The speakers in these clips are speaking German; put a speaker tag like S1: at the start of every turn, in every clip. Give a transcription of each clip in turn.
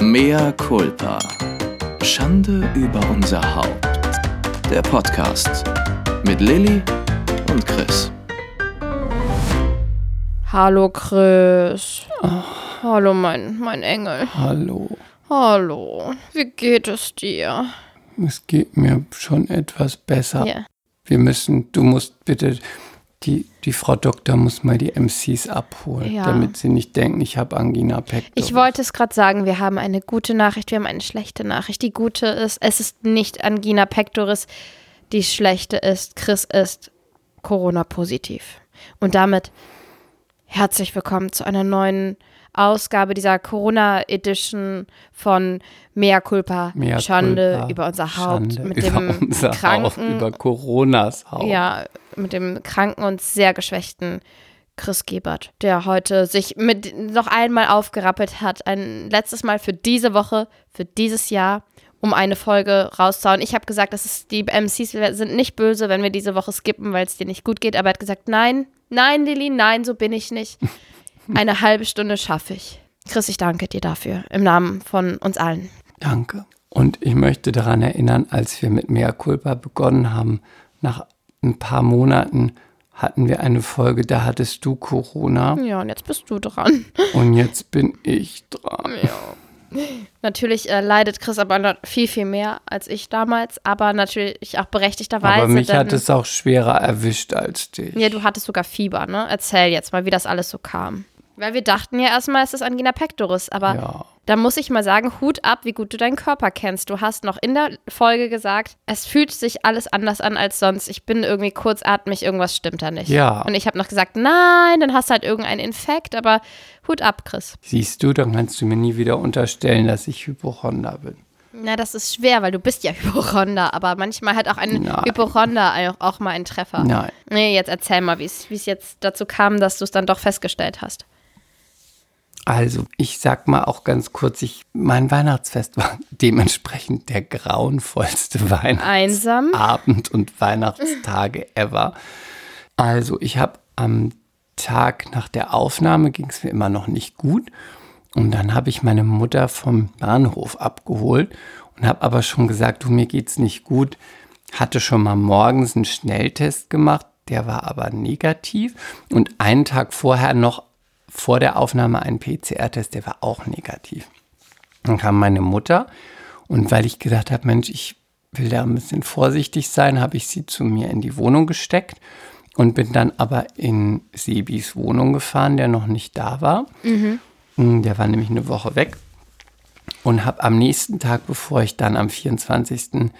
S1: Mea culpa. Schande über unser Haupt. Der Podcast mit Lilly und Chris.
S2: Hallo Chris. Hallo mein, mein Engel.
S3: Hallo.
S2: Hallo. Wie geht es dir?
S3: Es geht mir schon etwas besser.
S2: Ja.
S3: Wir müssen, du musst bitte, die, die Frau Doktor muss mal die MCs abholen,
S2: Ja.
S3: damit sie nicht denken, ich habe Angina pectoris.
S2: Ich wollte es gerade sagen, wir haben eine gute Nachricht, wir haben eine schlechte Nachricht. Die gute ist, es ist nicht Angina pectoris. Die schlechte ist, Chris ist Corona-positiv. Und damit herzlich willkommen zu einer neuen Ausgabe dieser Corona-Edition von Mea Culpa,
S3: Mea
S2: Schande
S3: culpa,
S2: über unser Haupt,
S3: Schande
S2: mit
S3: über
S2: dem
S3: unser
S2: kranken,
S3: Haupt, über Coronas Haupt.
S2: Ja, mit dem kranken und sehr geschwächten Chris Gebert, der heute sich mit noch einmal aufgerappelt hat, ein letztes Mal für diese Woche, für dieses Jahr, um eine Folge rauszuhauen. Ich habe gesagt, das ist, die MCs sind nicht böse, wenn wir diese Woche skippen, weil es dir nicht gut geht, aber er hat gesagt, nein, nein, Lilly, nein, so bin ich nicht. Eine halbe Stunde schaffe ich. Chris, ich danke dir dafür, im Namen von uns allen.
S3: Danke. Und ich möchte daran erinnern, als wir mit Mea Culpa begonnen haben, nach ein paar Monaten hatten wir eine Folge, da hattest du Corona
S2: Ja, und jetzt bist du dran.
S3: und jetzt bin ich dran.
S2: Natürlich äh, leidet Chris aber noch viel, viel mehr als ich damals, aber natürlich auch berechtigterweise.
S3: Aber mich
S2: denn-
S3: hat es auch schwerer erwischt als dich.
S2: Ja, du hattest sogar Fieber, ne? Erzähl jetzt mal, wie das alles so kam. Weil wir dachten ja erstmal, es ist Angina pectoris, aber
S3: Ja.
S2: da muss ich mal sagen, Hut ab, wie gut du deinen Körper kennst. Du hast noch in der Folge gesagt, es fühlt sich alles anders an als sonst. Ich bin irgendwie kurzatmig, irgendwas stimmt da nicht.
S3: Ja.
S2: Und ich habe noch gesagt, nein, dann hast du halt irgendeinen Infekt, aber Hut ab, Chris.
S3: Siehst du, dann kannst du mir nie wieder unterstellen, dass ich Hypochonder bin.
S2: Na, das ist schwer, weil du bist ja Hypochonder, aber manchmal hat auch ein
S3: Nein.
S2: Hypochonder auch, auch mal einen Treffer.
S3: Nein.
S2: Nee, jetzt erzähl mal, wie es wie es jetzt dazu kam, dass du es dann doch festgestellt hast.
S3: Also, ich sag mal auch ganz kurz, ich, mein Weihnachtsfest war dementsprechend der grauenvollste. Weihnachtsabend und Weihnachtstage ever. Also, ich habe am Tag nach der Aufnahme ging es mir immer noch nicht gut. Und dann habe ich meine Mutter vom Bahnhof abgeholt und habe aber schon gesagt, du, mir geht's nicht gut. Hatte schon mal morgens einen Schnelltest gemacht, der war aber negativ. Und einen Tag vorher noch vor der Aufnahme einen PCR-Test, der war auch negativ. Dann kam meine Mutter und weil ich gedacht habe, Mensch, ich will da ein bisschen vorsichtig sein, habe ich sie zu mir in die Wohnung gesteckt und bin dann aber in Sebis Wohnung gefahren, der noch nicht da war. Mm, Der war nämlich eine Woche weg und habe am nächsten Tag, bevor ich dann am 24.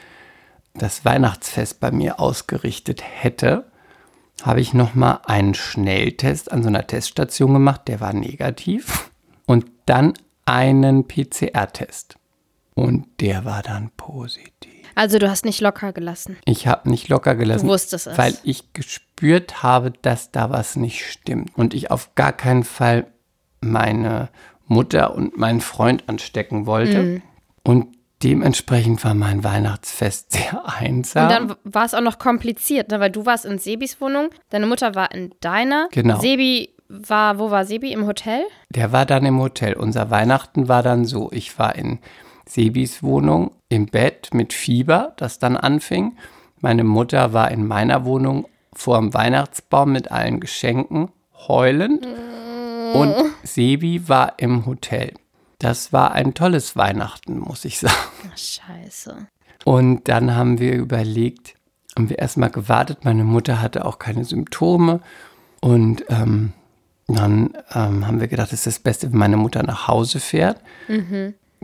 S3: das Weihnachtsfest bei mir ausgerichtet hätte, habe ich nochmal einen Schnelltest an so einer Teststation gemacht, der war negativ. Und dann einen PCR-Test. Und der war dann positiv.
S2: Also du hast nicht locker gelassen.
S3: Ich habe nicht locker gelassen,
S2: Du wusstest es.
S3: weil ich gespürt habe, dass da was nicht stimmt. Und ich auf gar keinen Fall meine Mutter und meinen Freund anstecken wollte.
S2: Mhm.
S3: Und dementsprechend war mein Weihnachtsfest sehr einsam.
S2: Und dann war es auch noch kompliziert, ne? weil du warst in Sebis Wohnung, deine Mutter war in deiner.
S3: Genau.
S2: Sebi war, wo war Sebi? Im Hotel?
S3: Der war dann im Hotel. Unser Weihnachten war dann so, ich war in Sebis Wohnung im Bett mit Fieber, das dann anfing. Meine Mutter war in meiner Wohnung vor dem Weihnachtsbaum mit allen Geschenken, heulend. Und Sebi war im Hotel. Das war ein tolles Weihnachten, muss ich sagen.
S2: Ach, scheiße.
S3: Und dann haben wir überlegt, haben wir erstmal gewartet. Meine Mutter hatte auch keine Symptome. Und ähm, dann ähm, haben wir gedacht, es ist das Beste, wenn meine Mutter nach Hause fährt,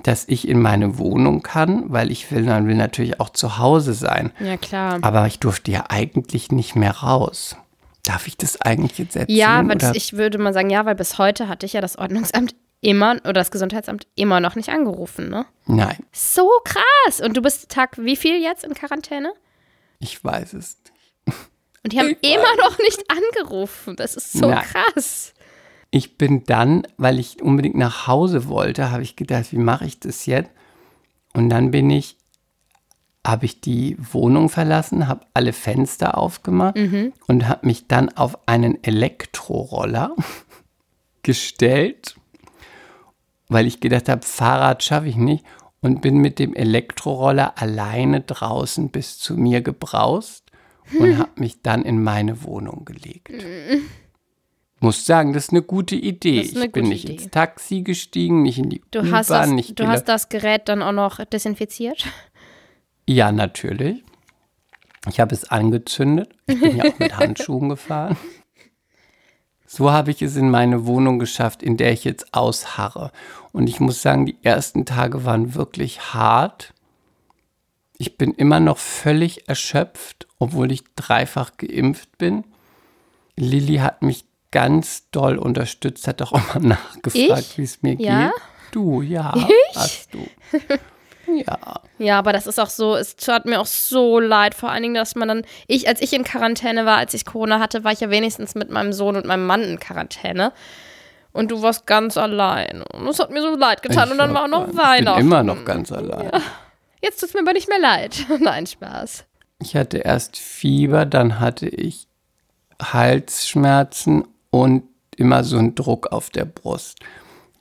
S3: dass ich in meine Wohnung kann, weil ich will, dann will natürlich auch zu Hause sein.
S2: Ja, klar.
S3: Aber ich durfte ja eigentlich nicht mehr raus. Darf ich das eigentlich jetzt erzählen?
S2: Ja,
S3: oder?
S2: das, ich würde mal sagen, ja, weil bis heute hatte ich ja das Ordnungsamt immer oder das Gesundheitsamt immer noch nicht angerufen, ne?
S3: Nein,
S2: So krass. Und du bist Tag wie viel jetzt in Quarantäne?
S3: ich weiß es nicht.
S2: Und die haben immer noch nicht angerufen. Das ist so
S3: Nein.
S2: krass.
S3: Ich bin dann, weil ich unbedingt nach Hause wollte, habe ich gedacht, wie mache ich das jetzt? Und dann bin ich, habe ich die Wohnung verlassen, habe alle Fenster aufgemacht und habe mich dann auf einen Elektroroller gestellt weil ich gedacht habe, Fahrrad schaffe ich nicht und bin mit dem Elektroroller alleine draußen bis zu mir gebraust und habe mich dann in meine Wohnung gelegt. Muss sagen, das ist eine gute Idee.
S2: Eine
S3: ich bin
S2: gute
S3: nicht
S2: Idee.
S3: ins Taxi gestiegen, nicht in die
S2: Du hast,
S3: U-Bahn,
S2: das,
S3: nicht
S2: du hast das Gerät dann auch noch desinfiziert?
S3: Ja, natürlich. Ich habe es angezündet. Ich bin ja auch mit Handschuhen gefahren. So habe ich es in meine Wohnung geschafft, in der ich jetzt ausharre. Und ich muss sagen, die ersten Tage waren wirklich hart. Ich bin immer noch völlig erschöpft, obwohl ich dreifach geimpft bin. Lilly hat mich ganz doll unterstützt, hat auch immer nachgefragt,
S2: Ich?
S3: wie es mir
S2: Ja?
S3: geht. Du, ja, hast du. Ja.
S2: Ja, aber das ist auch so, es tat mir auch so leid, vor allen Dingen, dass man dann, ich, als ich in Quarantäne war, als ich Corona hatte, war ich ja wenigstens mit meinem Sohn und meinem Mann in Quarantäne. Und du warst ganz allein. Und es hat mir so leid getan.
S3: Ich
S2: und dann war auch noch
S3: ich
S2: Weihnachten.
S3: bin immer noch ganz allein.
S2: Jetzt tut es mir aber nicht mehr leid. Nein, Spaß.
S3: Ich hatte erst Fieber, dann hatte ich Halsschmerzen und immer so einen Druck auf der Brust.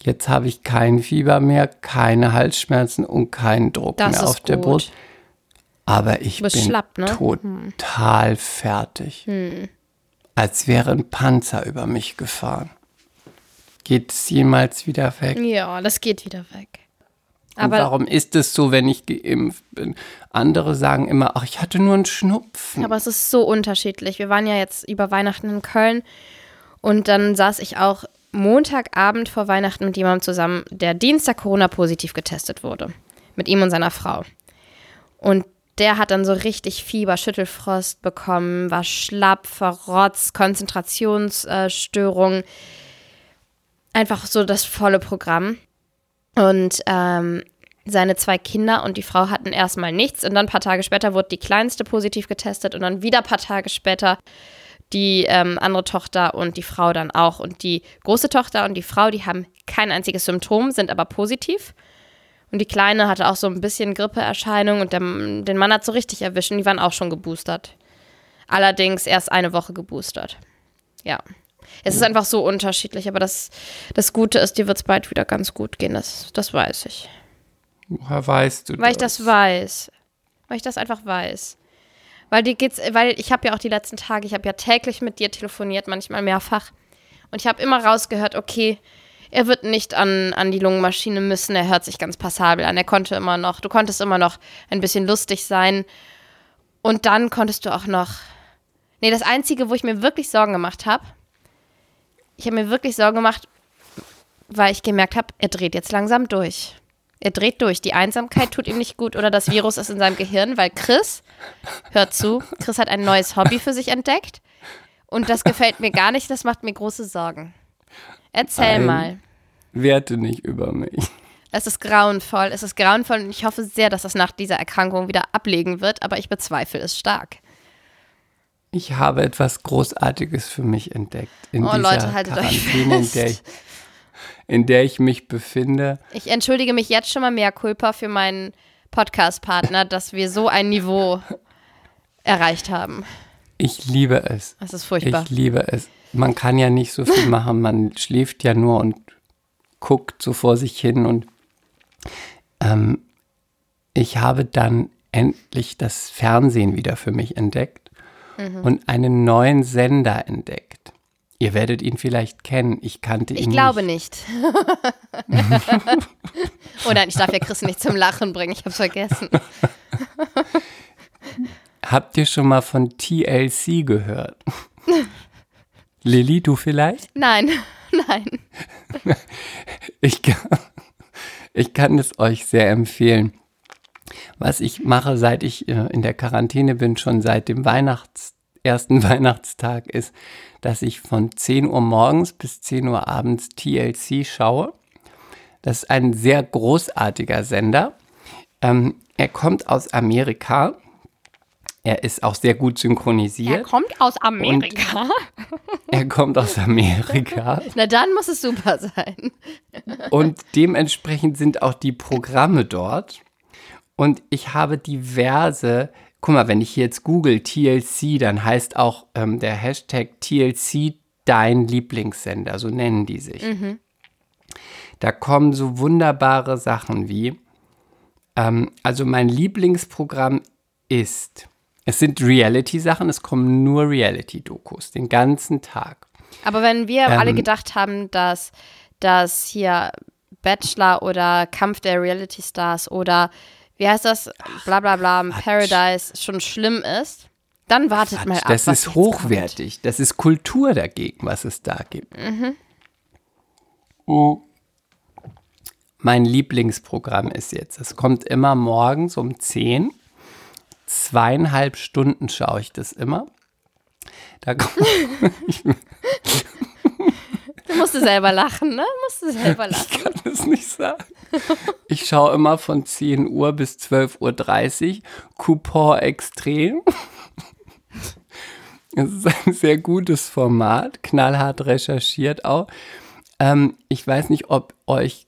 S3: Jetzt habe ich kein Fieber mehr, keine Halsschmerzen und keinen Druck
S2: Das
S3: mehr auf der
S2: gut.
S3: Brust. Aber ich bin
S2: schlapp, ne?
S3: total fertig. Als wäre ein Panzer über mich gefahren. Geht es jemals wieder weg?
S2: Ja, das geht wieder weg.
S3: Und
S2: Aber,
S3: warum ist es so, wenn ich geimpft bin? Andere sagen immer, ach, ich hatte nur einen Schnupfen.
S2: aber es ist so unterschiedlich. Wir waren ja jetzt über Weihnachten in Köln und dann saß ich auch Montagabend vor Weihnachten mit jemandem zusammen, der Dienstag Corona-positiv getestet wurde. Mit ihm und seiner Frau. Und der hat dann so richtig Fieber, Schüttelfrost bekommen, war schlapp, verrotzt, Konzentrationsstörungen. Einfach so das volle Programm. Und ähm, seine zwei Kinder und die Frau hatten erstmal nichts. Und dann ein paar Tage später wurde die kleinste positiv getestet und dann wieder ein paar Tage später die ähm, andere Tochter und die Frau dann auch. Und die große Tochter und die Frau, die haben kein einziges Symptom, sind aber positiv. Und die Kleine hatte auch so ein bisschen Grippeerscheinung und der, den Mann hat so richtig erwischt und die waren auch schon geboostert. Allerdings erst eine Woche geboostert. Ja. Es ist einfach so unterschiedlich, aber das, das Gute ist, dir wird es bald wieder ganz gut gehen. Das, das weiß ich.
S3: Woher weißt du
S2: Weil ich das weiß. Weil ich das einfach weiß. Weil dir geht's, weil ich habe ja auch die letzten Tage, ich habe ja täglich mit dir telefoniert, manchmal mehrfach. Und ich habe immer rausgehört, okay, er wird nicht an, an die Lungenmaschine müssen, er hört sich ganz passabel an. Er konnte immer noch, du konntest immer noch ein bisschen lustig sein. Und dann konntest du auch noch. Nee, das Einzige, wo ich mir wirklich Sorgen gemacht habe, ich habe mir wirklich Sorgen gemacht, weil ich gemerkt habe, er dreht jetzt langsam durch. Er dreht durch. Die Einsamkeit tut ihm nicht gut oder das Virus ist in seinem Gehirn, weil Chris, hört zu, Chris hat ein neues Hobby für sich entdeckt und das gefällt mir gar nicht, das macht mir große Sorgen. Erzähl
S3: Nein.
S2: mal.
S3: Werte nicht über mich.
S2: Es ist grauenvoll, es ist grauenvoll und ich hoffe sehr, dass das nach dieser Erkrankung wieder ablegen wird, aber ich bezweifle es stark.
S3: Ich habe etwas Großartiges für mich entdeckt. In
S2: Oh,
S3: dieser
S2: Leute, haltet euch
S3: Quarantäne, in der, ich,
S2: fest.
S3: In der ich mich befinde.
S2: Ich entschuldige mich jetzt schon mal mehr Culpa für meinen Podcast-Partner, dass wir so ein Niveau erreicht haben.
S3: Ich liebe es.
S2: Das ist furchtbar.
S3: Ich liebe es. Man kann ja nicht so viel machen. Man schläft ja nur und guckt so vor sich hin. Und ähm, ich habe dann endlich das Fernsehen wieder für mich entdeckt
S2: Mhm.
S3: und einen neuen Sender entdeckt. Ihr werdet ihn vielleicht kennen. Ich kannte ihn
S2: Ich glaube
S3: nicht.
S2: nicht. oh nein, ich darf ja Chris nicht zum Lachen bringen, ich hab's vergessen.
S3: Habt ihr schon mal von TLC gehört? Lilly, du vielleicht?
S2: Nein, nein.
S3: Ich kann, ich kann es euch sehr empfehlen. Was ich mache, seit ich äh, in der Quarantäne bin, schon seit dem Weihnachts, ersten Weihnachtstag, ist, dass ich von 10 Uhr morgens bis 10 Uhr abends TLC schaue. Das ist ein sehr großartiger Sender. Ähm, er kommt aus Amerika. Er ist auch sehr gut synchronisiert.
S2: kommt aus Amerika.
S3: Er kommt aus Amerika.
S2: Na dann muss es super sein.
S3: Und dementsprechend sind auch die Programme dort. Und ich habe diverse, guck mal, wenn ich jetzt google TLC, dann heißt auch ähm, der Hashtag TLC dein Lieblingssender, so nennen die sich. Da kommen so wunderbare Sachen wie, ähm, also mein Lieblingsprogramm ist, es sind Reality-Sachen, es kommen nur Reality-Dokus, den ganzen Tag.
S2: Aber wenn wir ähm, alle gedacht haben, dass das hier Bachelor oder Kampf der Reality Stars oder wie heißt das, bla bla bla, Paradise schon schlimm ist, dann wartet Quatsch, mal ab.
S3: Das ist hochwertig. Kommt. Das ist Kultur dagegen, was es da gibt. Mhm. Oh. Mein Lieblingsprogramm ist jetzt, es kommt immer morgens um 10. Zweieinhalb Stunden schaue ich das immer. Da kommt,
S2: Du musst selber lachen, ne? Musst du selber lachen.
S3: Ich kann es nicht sagen. Ich schaue immer von 10 Uhr bis 12.30 Uhr. Coupon extrem. Es ist ein sehr gutes Format, knallhart recherchiert auch. Ähm, ich weiß nicht, ob euch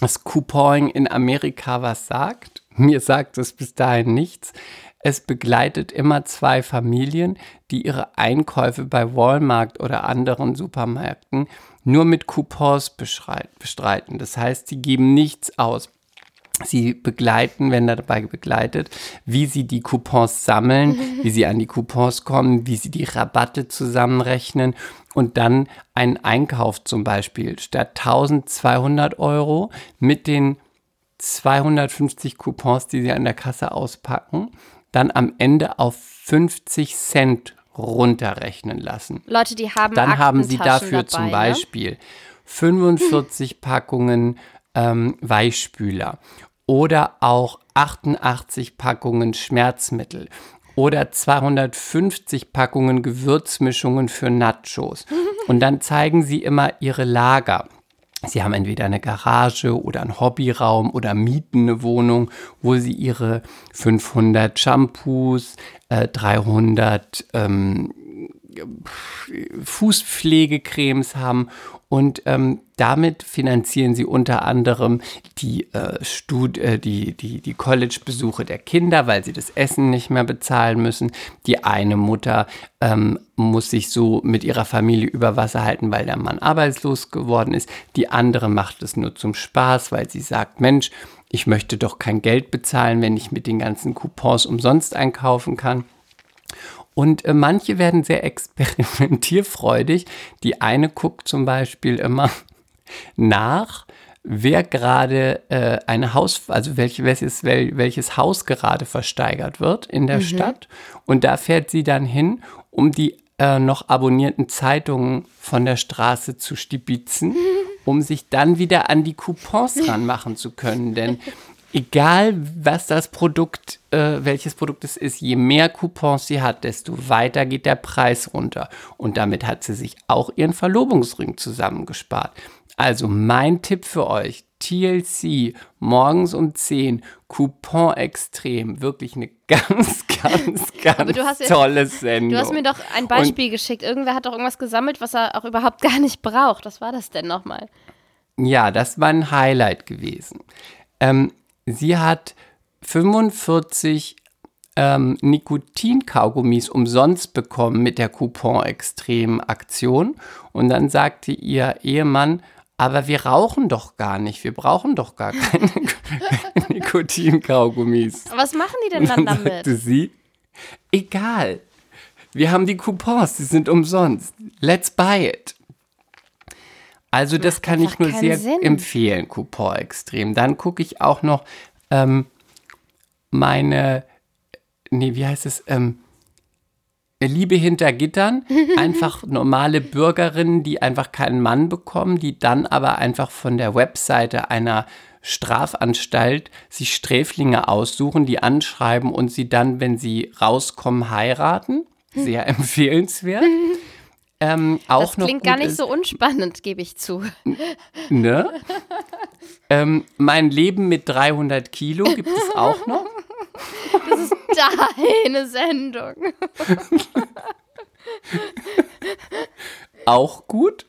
S3: das Couponing in Amerika was sagt. Mir sagt es bis dahin nichts. Es begleitet immer zwei Familien, die ihre Einkäufe bei Walmart oder anderen Supermärkten nur mit Coupons bestreiten. Das heißt, sie geben nichts aus. Sie begleiten, wenn dabei begleitet, wie sie die Coupons sammeln, wie sie an die Coupons kommen, wie sie die Rabatte zusammenrechnen und dann einen Einkauf zum Beispiel statt 1200 Euro mit den 250 Coupons, die sie an der Kasse auspacken, dann am Ende auf 50 Cent runterrechnen lassen.
S2: Leute, die haben
S3: Dann haben sie dafür dabei, zum ne? Beispiel ne? 45 Packungen ähm, Weichspüler oder auch 88 Packungen Schmerzmittel oder 250 Packungen Gewürzmischungen für Nachos. Und dann zeigen sie immer ihre Lager. Sie haben entweder eine Garage oder einen Hobbyraum oder mieten eine Wohnung, wo Sie Ihre 500 Shampoos, äh, 300 ähm, Fußpflegecremes haben und ähm, damit finanzieren sie unter anderem die, äh, äh, die, die, die College-Besuche der Kinder, weil sie das Essen nicht mehr bezahlen müssen. Die eine Mutter ähm, muss sich so mit ihrer Familie über Wasser halten, weil der Mann arbeitslos geworden ist. Die andere macht es nur zum Spaß, weil sie sagt, Mensch, ich möchte doch kein Geld bezahlen, wenn ich mit den ganzen Coupons umsonst einkaufen kann. Und äh, manche werden sehr experimentierfreudig. Die eine guckt zum Beispiel immer nach, wer gerade äh, eine Haus, also welch, welches, wel, welches Haus gerade versteigert wird in der mhm. Stadt. Und da fährt sie dann hin, um die äh, noch abonnierten Zeitungen von der Straße zu stibitzen, um sich dann wieder an die Coupons ranmachen zu können. Denn egal was das Produkt, äh, welches Produkt es ist, je mehr Coupons sie hat, desto weiter geht der Preis runter. Und damit hat sie sich auch ihren Verlobungsring zusammengespart. Also mein Tipp für euch, TLC, morgens um 10, Coupon extrem, wirklich eine ganz, ganz, ganz tolle Sendung.
S2: Du hast mir doch ein Beispiel Und, geschickt. Irgendwer hat doch irgendwas gesammelt, was er auch überhaupt gar nicht braucht. Was war das denn nochmal?
S3: Ja, das war ein Highlight gewesen. Ähm, sie hat 45 ähm, Nikotinkaugummis umsonst bekommen mit der Coupon-Extrem-Aktion. Und dann sagte ihr Ehemann, aber wir rauchen doch gar nicht, wir brauchen doch gar keine Nikotinkaugummis.
S2: Was machen die denn dann, dann damit?
S3: Sagte sie, egal, wir haben die Coupons, die sind umsonst. Let's buy it. Also das Macht kann ich nur sehr Sinn. empfehlen, Coupon extrem. Dann gucke ich auch noch ähm, meine, nee, wie heißt es, ähm, Liebe hinter Gittern, einfach normale Bürgerinnen, die einfach keinen Mann bekommen, die dann aber einfach von der Webseite einer Strafanstalt sich Sträflinge aussuchen, die anschreiben und sie dann, wenn sie rauskommen, heiraten. Sehr empfehlenswert.
S2: Ähm, auch das klingt gar nicht ist, so unspannend, gebe ich zu.
S3: Ne? ähm, mein Leben mit 300 Kilo gibt es auch noch.
S2: Das ist deine Sendung.
S3: auch gut.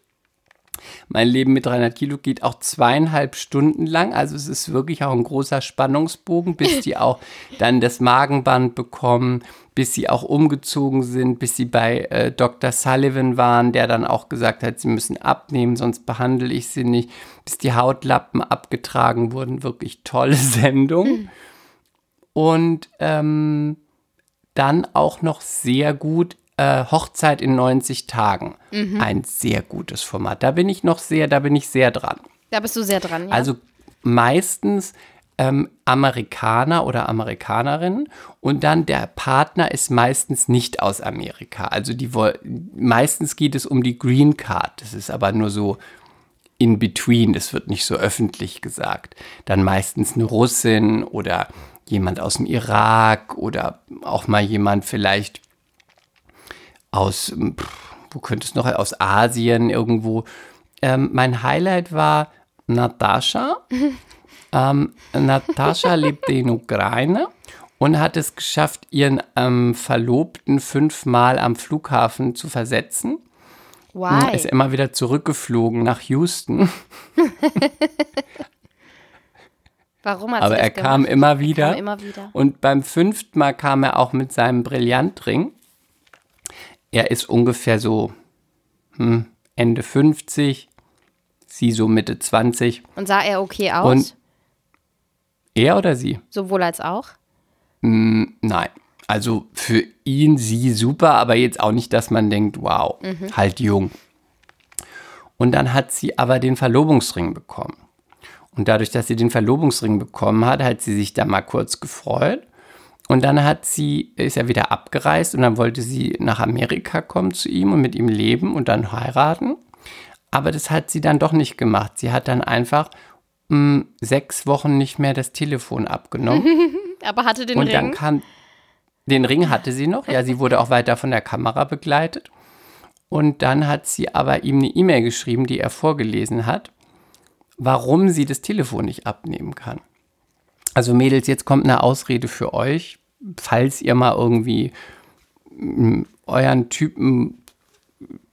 S3: mein Leben mit 300 Kilo geht auch zweieinhalb Stunden lang. Also es ist wirklich auch ein großer Spannungsbogen, bis die auch dann das Magenband bekommen, bis sie auch umgezogen sind, bis sie bei äh, Dr. Sullivan waren, der dann auch gesagt hat, sie müssen abnehmen, sonst behandle ich sie nicht, bis die Hautlappen abgetragen wurden. Wirklich tolle Sendung. Mhm. Und ähm, dann auch noch sehr gut äh, Hochzeit in 90 Tagen. Mhm. Ein sehr gutes Format. Da bin ich noch sehr, da bin ich sehr dran.
S2: Da bist du sehr dran, ja.
S3: Also meistens ähm, Amerikaner oder Amerikanerinnen und dann der Partner ist meistens nicht aus Amerika. Also die meistens geht es um die Green Card. Das ist aber nur so in between. Das wird nicht so öffentlich gesagt. Dann meistens eine Russin oder jemand aus dem Irak oder auch mal jemand vielleicht aus, wo könnte es noch, aus Asien irgendwo. Ähm, mein Highlight war Natascha. ähm, Natascha lebte in Ukraine und hat es geschafft, ihren ähm, Verlobten fünfmal am Flughafen zu versetzen.
S2: Why?
S3: Ist immer wieder zurückgeflogen nach Houston.
S2: Warum hat
S3: Aber er kam immer, wieder,
S2: kam immer wieder.
S3: Und beim fünften Mal kam er auch mit seinem Brillantring. Er ist ungefähr so hm, Ende 50, sie so Mitte 20.
S2: Und sah er okay aus? Und
S3: er oder sie?
S2: Sowohl als auch?
S3: Mm, nein. Also für ihn, sie super, aber jetzt auch nicht, dass man denkt, wow, mhm. halt jung. Und dann hat sie aber den Verlobungsring bekommen. Und dadurch, dass sie den Verlobungsring bekommen hat, hat sie sich da mal kurz gefreut. Und dann hat sie, ist er wieder abgereist und dann wollte sie nach Amerika kommen zu ihm und mit ihm leben und dann heiraten. Aber das hat sie dann doch nicht gemacht. Sie hat dann einfach mh, sechs Wochen nicht mehr das Telefon abgenommen.
S2: Aber hatte den
S3: und
S2: Ring?
S3: Und dann kam, den Ring hatte sie noch. Ja, sie wurde auch weiter von der Kamera begleitet. Und dann hat sie aber ihm eine E-Mail geschrieben, die er vorgelesen hat warum sie das Telefon nicht abnehmen kann. Also Mädels, jetzt kommt eine Ausrede für euch, falls ihr mal irgendwie mm, euren Typen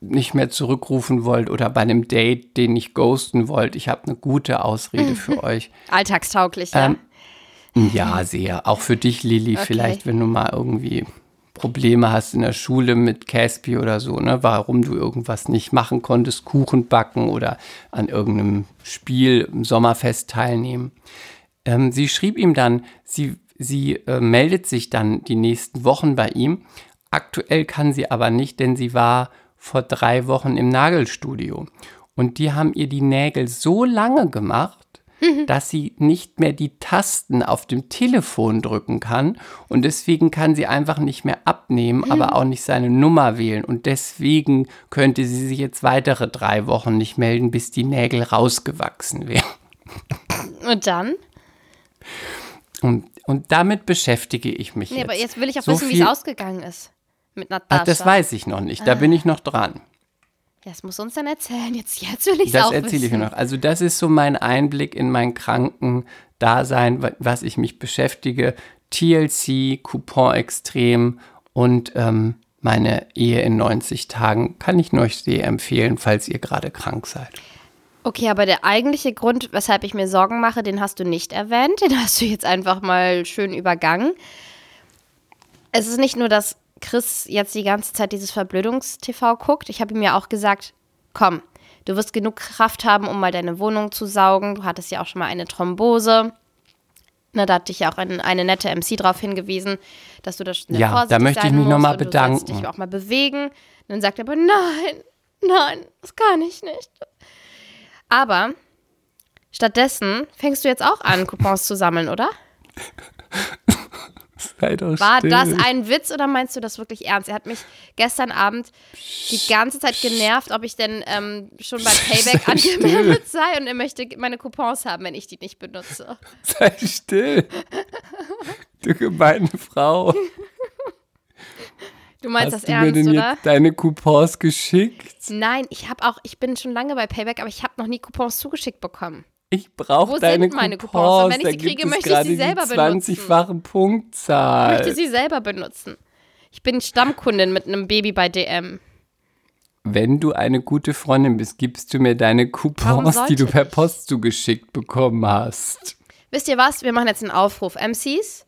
S3: nicht mehr zurückrufen wollt oder bei einem Date den nicht ghosten wollt. Ich habe eine gute Ausrede für euch.
S2: Alltagstauglich, ja. Ähm,
S3: ja, sehr. Auch für dich, Lilly, okay. vielleicht, wenn du mal irgendwie Probleme hast in der Schule mit Caspi oder so, ne? warum du irgendwas nicht machen konntest, Kuchen backen oder an irgendeinem Spiel im Sommerfest teilnehmen. Ähm, sie schrieb ihm dann, sie, sie äh, meldet sich dann die nächsten Wochen bei ihm. Aktuell kann sie aber nicht, denn sie war vor drei Wochen im Nagelstudio. Und die haben ihr die Nägel so lange gemacht, dass sie nicht mehr die Tasten auf dem Telefon drücken kann und deswegen kann sie einfach nicht mehr abnehmen, mhm. aber auch nicht seine Nummer wählen und deswegen könnte sie sich jetzt weitere drei Wochen nicht melden, bis die Nägel rausgewachsen wären.
S2: Und dann?
S3: Und, und damit beschäftige ich mich nee, jetzt.
S2: aber jetzt will ich auch so wissen, wie es ausgegangen ist mit Natascha.
S3: Ach, das weiß ich noch nicht, da ah. bin ich noch dran.
S2: Das muss uns dann erzählen. Jetzt, jetzt will ich
S3: es Das erzähle ich mir noch. Also das ist so mein Einblick in mein Krankendasein, was ich mich beschäftige. TLC, Coupon extrem und ähm, meine Ehe in 90 Tagen kann ich euch sehr empfehlen, falls ihr gerade krank seid.
S2: Okay, aber der eigentliche Grund, weshalb ich mir Sorgen mache, den hast du nicht erwähnt. Den hast du jetzt einfach mal schön übergangen. Es ist nicht nur, dass Chris jetzt die ganze Zeit dieses Verblödungstv guckt. Ich habe ihm ja auch gesagt, komm, du wirst genug Kraft haben, um mal deine Wohnung zu saugen. Du hattest ja auch schon mal eine Thrombose. Na, da hat dich ja auch ein, eine nette MC darauf hingewiesen, dass du das
S3: sehr Ja, da möchte ich mich nochmal bedanken.
S2: Du dich auch mal bewegen. Und dann sagt er aber, nein, nein, das kann ich nicht. Aber stattdessen fängst du jetzt auch an, Coupons zu sammeln, oder?
S3: Doch
S2: War
S3: still.
S2: das ein Witz oder meinst du das wirklich ernst? Er hat mich gestern Abend die ganze Zeit genervt, ob ich denn ähm, schon bei Payback angemeldet sei und er möchte meine Coupons haben, wenn ich die nicht benutze.
S3: Sei still. Du gemeine Frau.
S2: Du meinst
S3: Hast
S2: das ernst,
S3: du mir denn
S2: oder?
S3: Jetzt deine Coupons geschickt?
S2: Nein, ich habe auch, ich bin schon lange bei Payback, aber ich habe noch nie Coupons zugeschickt bekommen.
S3: Ich brauche deine
S2: sind meine
S3: Coupons.
S2: Und wenn ich sie kriege, möchte ich sie selber
S3: die 20-fache Punktzahl.
S2: Ich möchte sie selber benutzen. Ich bin Stammkundin mit einem Baby bei DM.
S3: wenn du eine gute Freundin bist, gibst du mir deine Coupons, die du per Post zugeschickt bekommen hast.
S2: Wisst ihr was? Wir machen jetzt einen Aufruf. MCs,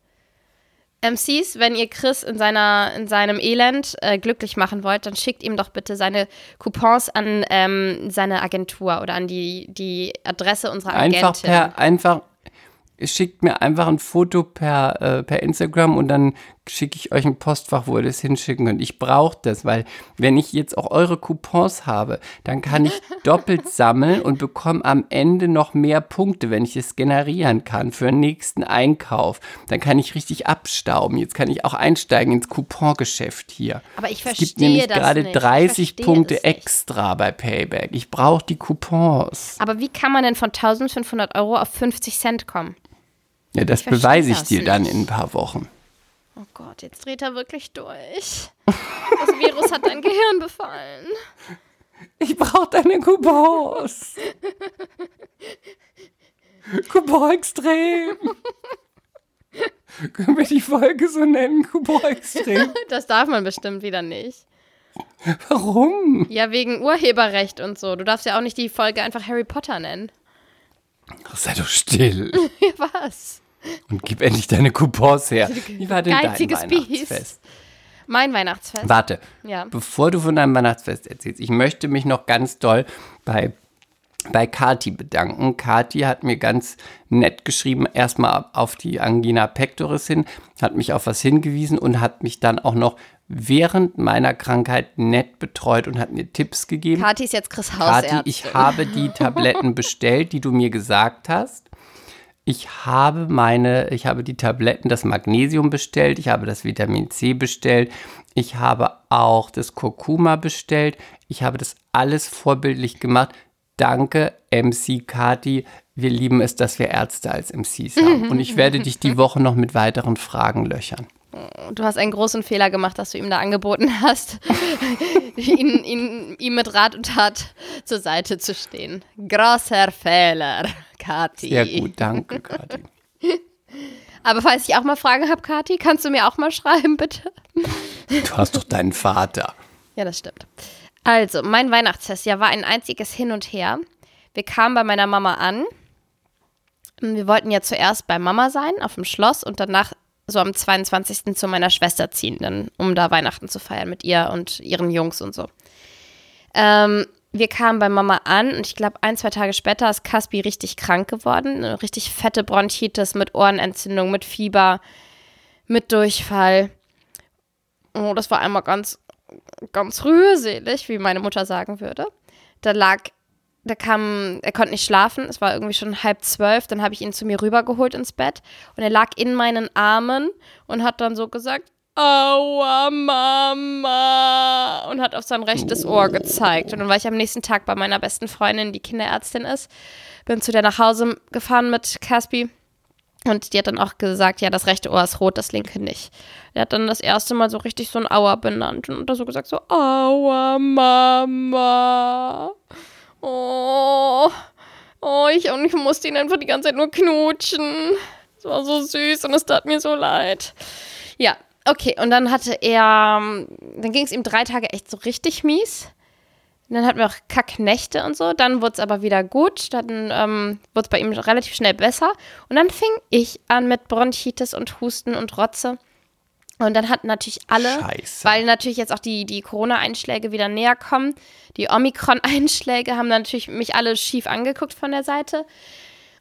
S2: MCs, wenn ihr Chris in, seiner, in seinem Elend äh, glücklich machen wollt, dann schickt ihm doch bitte seine Coupons an ähm, seine Agentur oder an die, die Adresse unserer Agentin.
S3: Einfach per, einfach schickt mir einfach ein Foto per, äh, per Instagram und dann schicke ich euch ein Postfach, wo ihr das hinschicken könnt. Ich brauche das, weil wenn ich jetzt auch eure Coupons habe, dann kann ich doppelt sammeln und bekomme am Ende noch mehr Punkte, wenn ich es generieren kann für den nächsten Einkauf. Dann kann ich richtig abstauben. Jetzt kann ich auch einsteigen ins Coupongeschäft hier.
S2: Aber ich verstehe
S3: Es gibt nämlich gerade
S2: nicht. Ich
S3: 30
S2: verstehe
S3: Punkte extra bei Payback. Ich brauche die Coupons.
S2: Aber wie kann man denn von 1500 Euro auf 50 Cent kommen?
S3: Ja, das
S2: verstehe
S3: beweise ich
S2: das
S3: dir dann
S2: nicht.
S3: in ein paar Wochen.
S2: Oh Gott, jetzt dreht er wirklich durch. Das Virus hat dein Gehirn befallen.
S3: Ich brauche deine Coupons. Coupon extrem. Können wir die Folge so nennen? Coupon extrem.
S2: Das darf man bestimmt wieder nicht.
S3: Warum?
S2: Ja, wegen Urheberrecht und so. Du darfst ja auch nicht die Folge einfach Harry Potter nennen.
S3: Ach, sei doch still.
S2: Ja, was?
S3: Und gib endlich deine Coupons her. Wie war denn dein
S2: Geiziges
S3: Weihnachtsfest?
S2: Biest. Mein Weihnachtsfest.
S3: Warte,
S2: Ja.
S3: bevor du von deinem Weihnachtsfest erzählst, ich möchte mich noch ganz doll bei, bei Kati bedanken. Kati hat mir ganz nett geschrieben, erstmal auf die Angina pectoris hin, hat mich auf was hingewiesen und hat mich dann auch noch während meiner Krankheit nett betreut und hat mir Tipps gegeben.
S2: Kathi ist jetzt Chris Hausärztin.
S3: Kathi, ich habe die Tabletten bestellt, die du mir gesagt hast. Ich habe meine, ich habe die Tabletten, das Magnesium bestellt, ich habe das Vitamin C bestellt, ich habe auch das Kurkuma bestellt, ich habe das alles vorbildlich gemacht. Danke, MC Kati. Wir lieben es, dass wir Ärzte als MCs haben. Und ich werde dich die Woche noch mit weiteren Fragen löchern.
S2: Du hast einen großen Fehler gemacht, dass du ihm da angeboten hast, ihn, ihn, ihm mit Rat und Tat zur Seite zu stehen. Großer Fehler, Kathi.
S3: Sehr gut, danke, Kati.
S2: Aber falls ich auch mal Fragen habe, Kathi, kannst du mir auch mal schreiben, bitte?
S3: Du hast doch deinen Vater.
S2: Ja, das stimmt. Also, mein Weihnachtsfest ja, war ein einziges Hin und Her. Wir kamen bei meiner Mama an. Wir wollten ja zuerst bei Mama sein, auf dem Schloss, und danach so am 22. zu meiner Schwester ziehen, dann, um da Weihnachten zu feiern mit ihr und ihren Jungs und so. Ähm, wir kamen bei Mama an und ich glaube, ein, zwei Tage später ist Caspi richtig krank geworden. Eine richtig fette Bronchitis mit Ohrenentzündung, mit Fieber, mit Durchfall. Oh, das war einmal ganz, ganz rührselig, wie meine Mutter sagen würde. Da lag, da kam, er konnte nicht schlafen, es war irgendwie schon halb zwölf, dann habe ich ihn zu mir rübergeholt ins Bett und er lag in meinen Armen und hat dann so gesagt, Aua, Mama. Und hat auf sein rechtes Ohr gezeigt. Und dann war ich am nächsten Tag bei meiner besten Freundin, die Kinderärztin ist. Bin zu der nach Hause gefahren mit Caspi. Und die hat dann auch gesagt, ja, das rechte Ohr ist rot, das linke nicht. Er hat dann das erste Mal so richtig so ein Aua benannt und hat so gesagt, so, Aua, Mama. Oh, oh, ich, und ich musste ihn einfach die ganze Zeit nur knutschen. Das war so süß und es tat mir so leid. Ja, okay, und dann hatte er, ähm, dann ging es ihm drei Tage echt so richtig mies. Und dann hatten wir auch Kacknächte und so. Dann wurde es aber wieder gut. Dann ähm, wurde es bei ihm relativ schnell besser. Und dann fing ich an mit Bronchitis und Husten und Rotze. Und dann hatten natürlich alle,
S3: Scheiße.
S2: weil natürlich jetzt auch die, die Corona-Einschläge wieder näher kommen, die Omikron-Einschläge haben natürlich mich alle schief angeguckt von der Seite.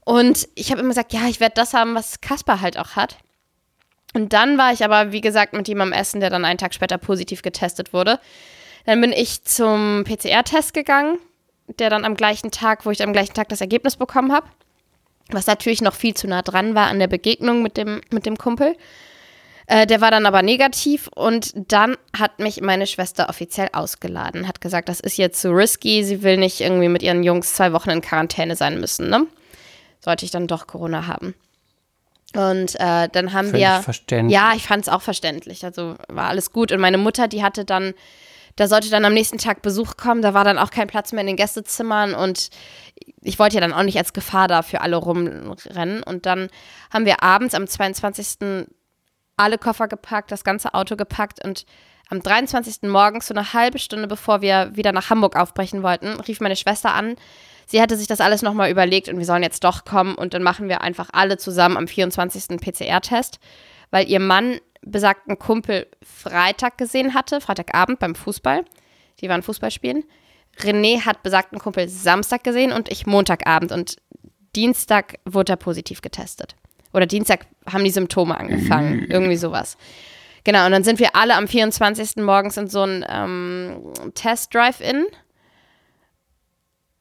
S2: Und ich habe immer gesagt, ja, ich werde das haben, was Kasper halt auch hat. Und dann war ich aber, wie gesagt, mit jemandem essen, der dann einen Tag später positiv getestet wurde. Dann bin ich zum PCR-Test gegangen, der dann am gleichen Tag, wo ich am gleichen Tag das Ergebnis bekommen habe. Was natürlich noch viel zu nah dran war an der Begegnung mit dem, mit dem Kumpel. Äh, der war dann aber negativ und dann hat mich meine Schwester offiziell ausgeladen. Hat gesagt, das ist jetzt zu risky, sie will nicht irgendwie mit ihren Jungs zwei Wochen in Quarantäne sein müssen, ne? Sollte ich dann doch Corona haben. Und äh, dann haben
S3: Völlig
S2: wir.
S3: verständlich.
S2: Ja, ich fand es auch verständlich. Also war alles gut. Und meine Mutter, die hatte dann, da sollte dann am nächsten Tag Besuch kommen. Da war dann auch kein Platz mehr in den Gästezimmern. Und ich wollte ja dann auch nicht als Gefahr da für alle rumrennen. Und dann haben wir abends am 22. alle Koffer gepackt, das ganze Auto gepackt und am 23. morgens, so eine halbe Stunde bevor wir wieder nach Hamburg aufbrechen wollten, rief meine Schwester an. Sie hatte sich das alles nochmal überlegt und wir sollen jetzt doch kommen und dann machen wir einfach alle zusammen am 24. PCR-Test, weil ihr Mann besagten Kumpel Freitag gesehen hatte, Freitagabend beim Fußball. Die waren Fußball spielen. René hat besagten Kumpel Samstag gesehen und ich Montagabend und Dienstag wurde er positiv getestet. Oder Dienstag haben die Symptome angefangen, irgendwie sowas. Genau, und dann sind wir alle am 24. morgens in so einem ähm, Test-Drive-In.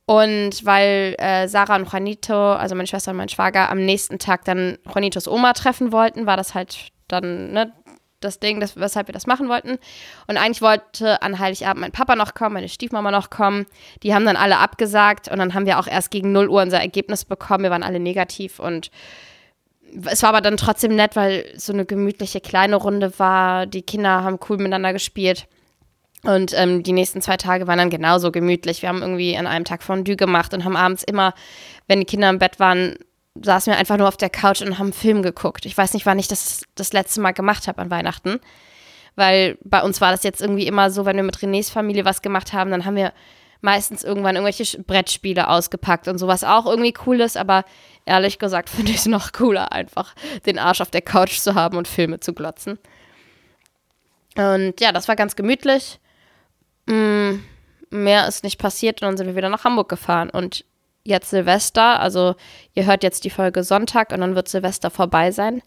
S2: Und weil äh, Sarah und Juanito, also meine Schwester und mein Schwager, am nächsten Tag dann Juanitos Oma treffen wollten, war das halt dann ne, das Ding, das, weshalb wir das machen wollten. Und eigentlich wollte an Heiligabend mein Papa noch kommen, meine Stiefmama noch kommen. Die haben dann alle abgesagt und dann haben wir auch erst gegen 0 Uhr unser Ergebnis bekommen. Wir waren alle negativ und es war aber dann trotzdem nett, weil so eine gemütliche kleine Runde war. Die Kinder haben cool miteinander gespielt. Und ähm, die nächsten zwei Tage waren dann genauso gemütlich. Wir haben irgendwie an einem Tag Fondue gemacht und haben abends immer, wenn die Kinder im Bett waren, saßen wir einfach nur auf der Couch und haben Film geguckt. Ich weiß nicht, wann ich das das letzte Mal gemacht habe an Weihnachten. Weil bei uns war das jetzt irgendwie immer so, wenn wir mit Renés Familie was gemacht haben, dann haben wir meistens irgendwann irgendwelche Brettspiele ausgepackt und sowas auch irgendwie cool ist, aber ehrlich gesagt finde ich es noch cooler, einfach den Arsch auf der Couch zu haben und Filme zu glotzen. Und ja, das war ganz gemütlich. Mm, mehr ist nicht passiert und dann sind wir wieder nach Hamburg gefahren. Und jetzt Silvester, also ihr hört jetzt die Folge Sonntag und dann wird Silvester vorbei sein.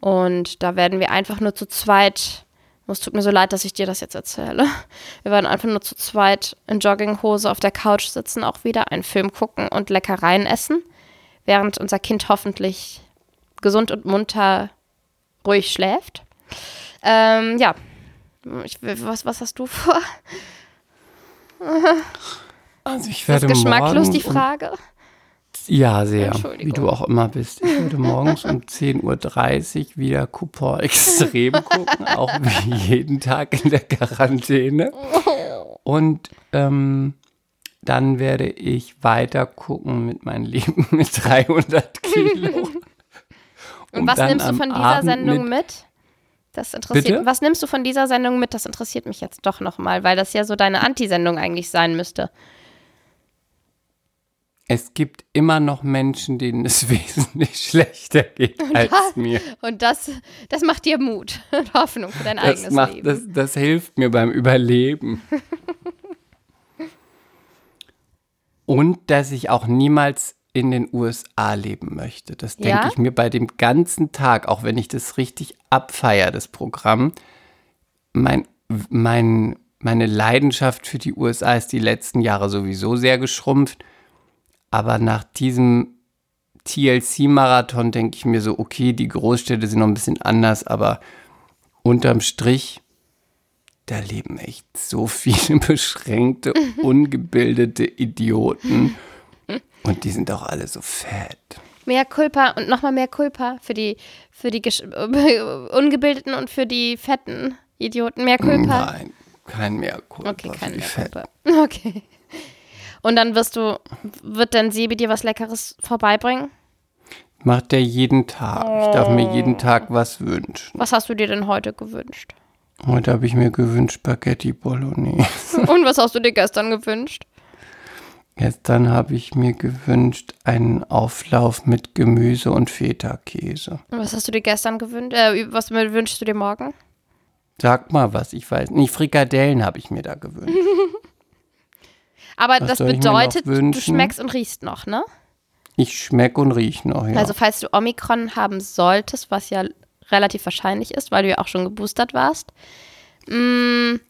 S2: Und da werden wir einfach nur zu zweit, es tut mir so leid, dass ich dir das jetzt erzähle. Wir werden einfach nur zu zweit in Jogginghose auf der Couch sitzen, auch wieder einen Film gucken und Leckereien essen, während unser Kind hoffentlich gesund und munter ruhig schläft. Ähm, ja, ich, was, was hast du vor?
S3: Also ich werde
S2: ist geschmacklos
S3: morgen
S2: die Frage?
S3: Um, ja, sehr. Wie du auch immer bist. Ich werde morgens um 10.30 Uhr wieder Coupon Extrem gucken, auch wie jeden Tag in der Quarantäne. Und ähm, dann werde ich weiter gucken mit meinem Leben mit 300 Kilo.
S2: Und
S3: Um
S2: was nimmst du von dieser
S3: Abend
S2: Sendung
S3: mit-
S2: mit? Das interessiert.
S3: Bitte?
S2: Was nimmst du von dieser Sendung mit? Das interessiert mich jetzt doch nochmal, weil das ja so deine Anti-Sendung eigentlich sein müsste.
S3: Es gibt immer noch Menschen, denen es wesentlich schlechter geht als mir.
S2: Und das, das macht dir Mut und Hoffnung für dein
S3: Das,
S2: eigenes
S3: macht,
S2: Leben.
S3: das, das hilft mir beim Überleben. Und dass ich auch niemals in den USA leben möchte. Das denke
S2: Ja?
S3: ich mir bei dem ganzen Tag, auch wenn ich das richtig abfeiere, das Programm. Mein, mein, meine Leidenschaft für die USA ist die letzten Jahre sowieso sehr geschrumpft. Aber nach diesem TLC-Marathon denke ich mir so, okay, die Großstädte sind noch ein bisschen anders, aber unterm Strich, da leben echt so viele beschränkte, ungebildete Idioten. Und die sind auch alle so fett.
S2: Mehr Culpa und nochmal mehr Culpa für die, für die Gesch- Ungebildeten und für die fetten Idioten. Mehr Culpa.
S3: Nein, kein mehr Kulpa
S2: Okay,
S3: für
S2: kein
S3: die
S2: mehr. Culpa. Okay. Und dann wirst du, wird dann Sebi dir was Leckeres vorbeibringen?
S3: Macht der jeden Tag. Ich darf mir jeden Tag was wünschen.
S2: Was hast du dir denn heute gewünscht?
S3: Heute habe ich mir gewünscht Spaghetti Bolognese.
S2: Und was hast du dir gestern gewünscht?
S3: Gestern habe ich mir gewünscht einen Auflauf mit Gemüse und Feta-Käse.
S2: Und was hast du dir gestern gewünscht? Äh, was wünschst du dir morgen?
S3: Sag mal was, ich weiß nicht. Frikadellen habe ich mir da gewünscht.
S2: Aber das
S3: noch
S2: bedeutet, du schmeckst und riechst noch, ne?
S3: Ich schmecke und rieche noch, ja.
S2: Also falls du Omikron haben solltest, was ja relativ wahrscheinlich ist, weil du ja auch schon geboostert warst, mh,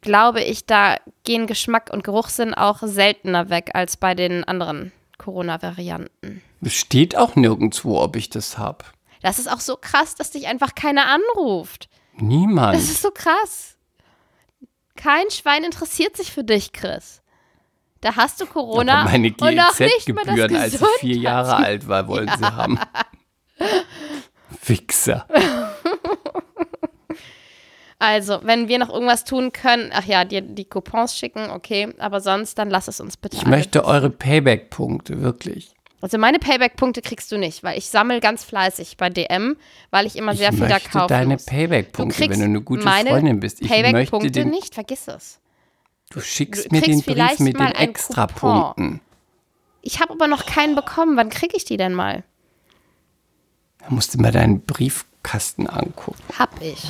S2: glaube ich, da gehen Geschmack und Geruchssinn auch seltener weg als bei den anderen Corona-Varianten.
S3: es steht auch nirgendwo, ob ich das habe.
S2: Das ist auch so krass, dass dich einfach keiner anruft.
S3: Niemand.
S2: Das ist so krass. Kein Schwein interessiert sich für dich, Chris. Da hast du Corona
S3: Aber meine
S2: und noch nicht mal das
S3: GEZ-Gebühren, als ich vier Jahre alt war, wollen sie haben. Wichser.
S2: Also, wenn wir noch irgendwas tun können, ach ja, dir die Coupons schicken, okay, aber sonst dann lass es uns bitte.
S3: Ich möchte eure Payback-Punkte, wirklich.
S2: Also meine Payback-Punkte kriegst du nicht, weil ich sammle ganz fleißig bei DM, weil ich immer sehr
S3: ich
S2: viel da kaufe.
S3: deine. Payback-Punkte, wenn du eine gute
S2: meine
S3: Freundin bist. Ich
S2: Payback-Punkte nicht, vergiss es.
S3: du schickst
S2: Du
S3: mir den Brief mit den Extrapunkten.
S2: Ich habe aber noch keinen bekommen. Wann kriege ich die denn mal?
S3: Da musst du mal deinen Briefkasten angucken.
S2: Hab ich.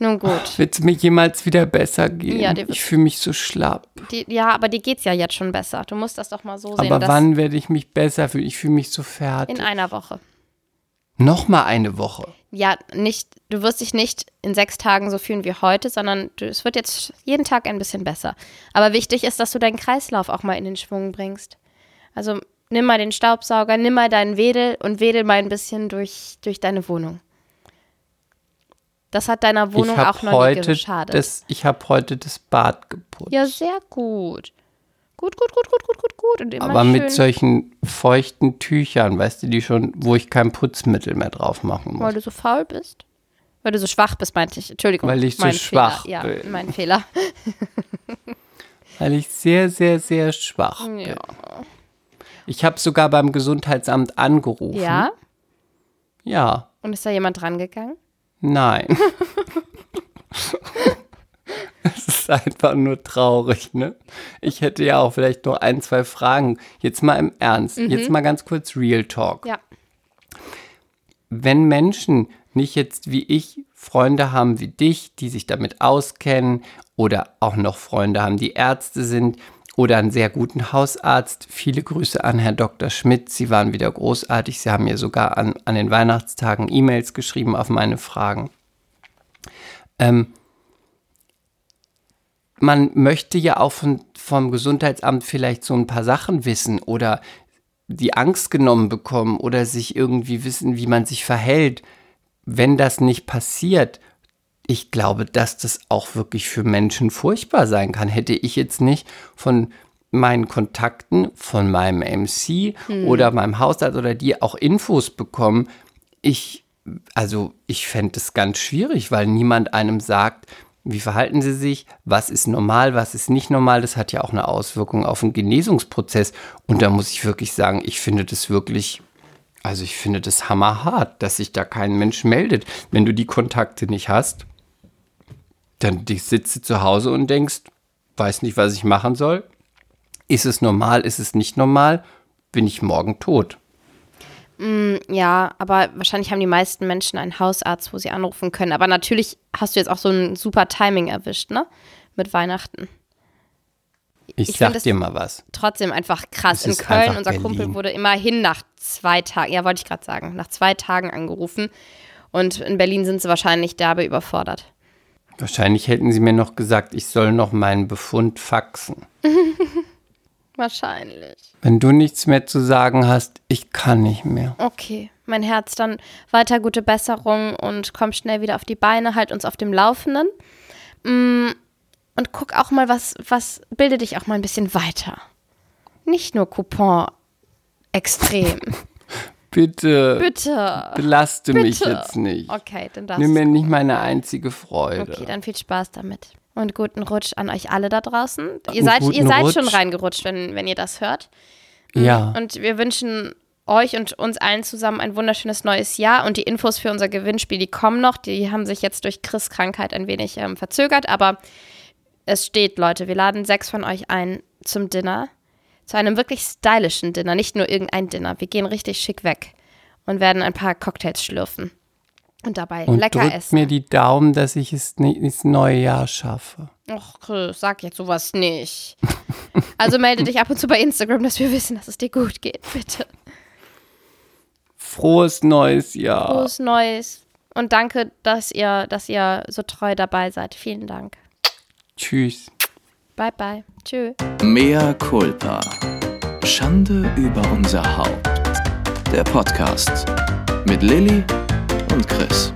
S2: Nun gut.
S3: Wird es mir jemals wieder besser gehen?
S2: Ja,
S3: ich fühle mich so schlapp.
S2: Die, ja, aber dir geht's ja jetzt schon besser. Du musst das doch mal so sehen.
S3: Aber wann werde ich mich besser fühlen? Ich fühle mich so fertig.
S2: in einer Woche.
S3: Noch mal eine Woche.
S2: Ja, nicht, du wirst dich nicht in sechs Tagen so fühlen wie heute, sondern du, es wird jetzt jeden Tag ein bisschen besser. Aber wichtig ist, dass du deinen Kreislauf auch mal in den Schwung bringst. Also nimm mal den Staubsauger, nimm mal deinen Wedel und wedel mal ein bisschen durch, durch deine Wohnung. Das hat deiner Wohnung auch noch
S3: heute
S2: geschadet.
S3: das, ich habe heute das Bad geputzt.
S2: ja, sehr gut. Gut, gut, gut, gut, gut, gut, gut. Und immer
S3: Aber mit solchen feuchten Tüchern, weißt du, die schon, wo ich kein Putzmittel mehr drauf machen muss.
S2: Weil du so faul bist? Weil du so schwach bist, meinte ich. Entschuldigung.
S3: Weil ich so
S2: mein
S3: schwach
S2: Fehler.
S3: bin.
S2: Ja, mein Fehler.
S3: Weil ich sehr, sehr, sehr schwach bin.
S2: Ja.
S3: Ich habe sogar beim Gesundheitsamt angerufen.
S2: ja?
S3: Ja.
S2: Und ist da jemand drangegangen?
S3: Nein. Es ist einfach nur traurig, ne? Ich hätte ja auch vielleicht noch ein, zwei Fragen. Jetzt mal im Ernst. Jetzt mal ganz kurz Real Talk.
S2: Ja.
S3: Wenn Menschen nicht jetzt wie ich Freunde haben wie dich, die sich damit auskennen oder auch noch Freunde haben, die Ärzte sind oder einen sehr guten Hausarzt. Viele Grüße an Herr Dr. Schmidt. Sie waren wieder großartig. Sie haben mir sogar an, an den Weihnachtstagen E-Mails geschrieben auf meine Fragen. Ähm, man möchte ja auch von, vom Gesundheitsamt vielleicht so ein paar Sachen wissen oder die Angst genommen bekommen oder sich irgendwie wissen, wie man sich verhält. Wenn das nicht passiert, ich glaube, dass das auch wirklich für Menschen furchtbar sein kann. Hätte ich jetzt nicht von meinen Kontakten, von meinem MC oder meinem Hausarzt oder die auch Infos bekommen, ich, also ich fände es ganz schwierig, weil niemand einem sagt, wie verhalten sie sich, was ist normal, was ist nicht normal. Das hat ja auch eine Auswirkung auf den Genesungsprozess. Und da muss ich wirklich sagen, ich finde das wirklich, also ich finde das hammerhart, dass sich da kein Mensch meldet. Wenn du die Kontakte nicht hast, dann sitzt du zu Hause und denkst, weiß nicht, was ich machen soll. Ist es normal, ist es nicht normal? Bin ich morgen tot?
S2: Ja, aber wahrscheinlich haben die meisten Menschen einen Hausarzt, wo sie anrufen können. Aber natürlich hast du jetzt auch so ein super Timing erwischt, ne? Mit Weihnachten.
S3: Ich,
S2: Ich
S3: sag dir mal was.
S2: Trotzdem einfach krass. In Köln, unser
S3: Berlin.
S2: Kumpel wurde immerhin nach zwei Tagen, ja, wollte ich gerade sagen, nach zwei Tagen angerufen. Und in Berlin sind sie wahrscheinlich derbe überfordert.
S3: Wahrscheinlich hätten sie mir noch gesagt, ich soll noch meinen Befund faxen.
S2: Wahrscheinlich.
S3: Wenn du nichts mehr zu sagen hast, ich kann nicht mehr.
S2: Okay, mein Herz, dann weiter gute Besserung und komm schnell wieder auf die Beine, halt uns auf dem Laufenden. Mm, Und guck auch mal, was, was, bilde dich auch mal ein bisschen weiter. Nicht nur Coupon extrem.
S3: Bitte,
S2: Bitte.
S3: belaste mich
S2: Bitte.
S3: jetzt nicht.
S2: Okay, dann darfst
S3: Nimm
S2: du.
S3: mir nicht meine einzige Freude.
S2: Okay, dann viel Spaß damit. Und guten Rutsch an euch alle da draußen. Ihr seid, ihr seid
S3: Rutsch.
S2: schon reingerutscht, wenn, wenn ihr das hört.
S3: ja,
S2: Und wir wünschen euch und uns allen zusammen ein wunderschönes neues Jahr. Und die Infos für unser Gewinnspiel, die kommen noch. Die haben sich jetzt durch Chris Krankheit ein wenig ähm, verzögert. Aber es steht, Leute, wir laden sechs von euch ein zum Dinner. Zu einem wirklich stylischen Dinner, nicht nur irgendein Dinner. Wir gehen richtig schick weg und werden ein paar Cocktails schlürfen. Und dabei
S3: und
S2: lecker
S3: drückt
S2: essen.
S3: mir die Daumen, dass ich es nicht ins neue Jahr schaffe.
S2: Och, Chris, sag jetzt sowas nicht. Also melde dich ab und zu bei Instagram, dass wir wissen, dass es dir gut geht, bitte.
S3: Frohes neues Jahr.
S2: Frohes Neues. Und danke, dass ihr, dass ihr so treu dabei seid. Vielen Dank.
S3: Tschüss.
S2: Bye, bye. Tschö.
S1: Mea culpa. Schande über unser Haupt. Der Podcast mit Lilly und Chris.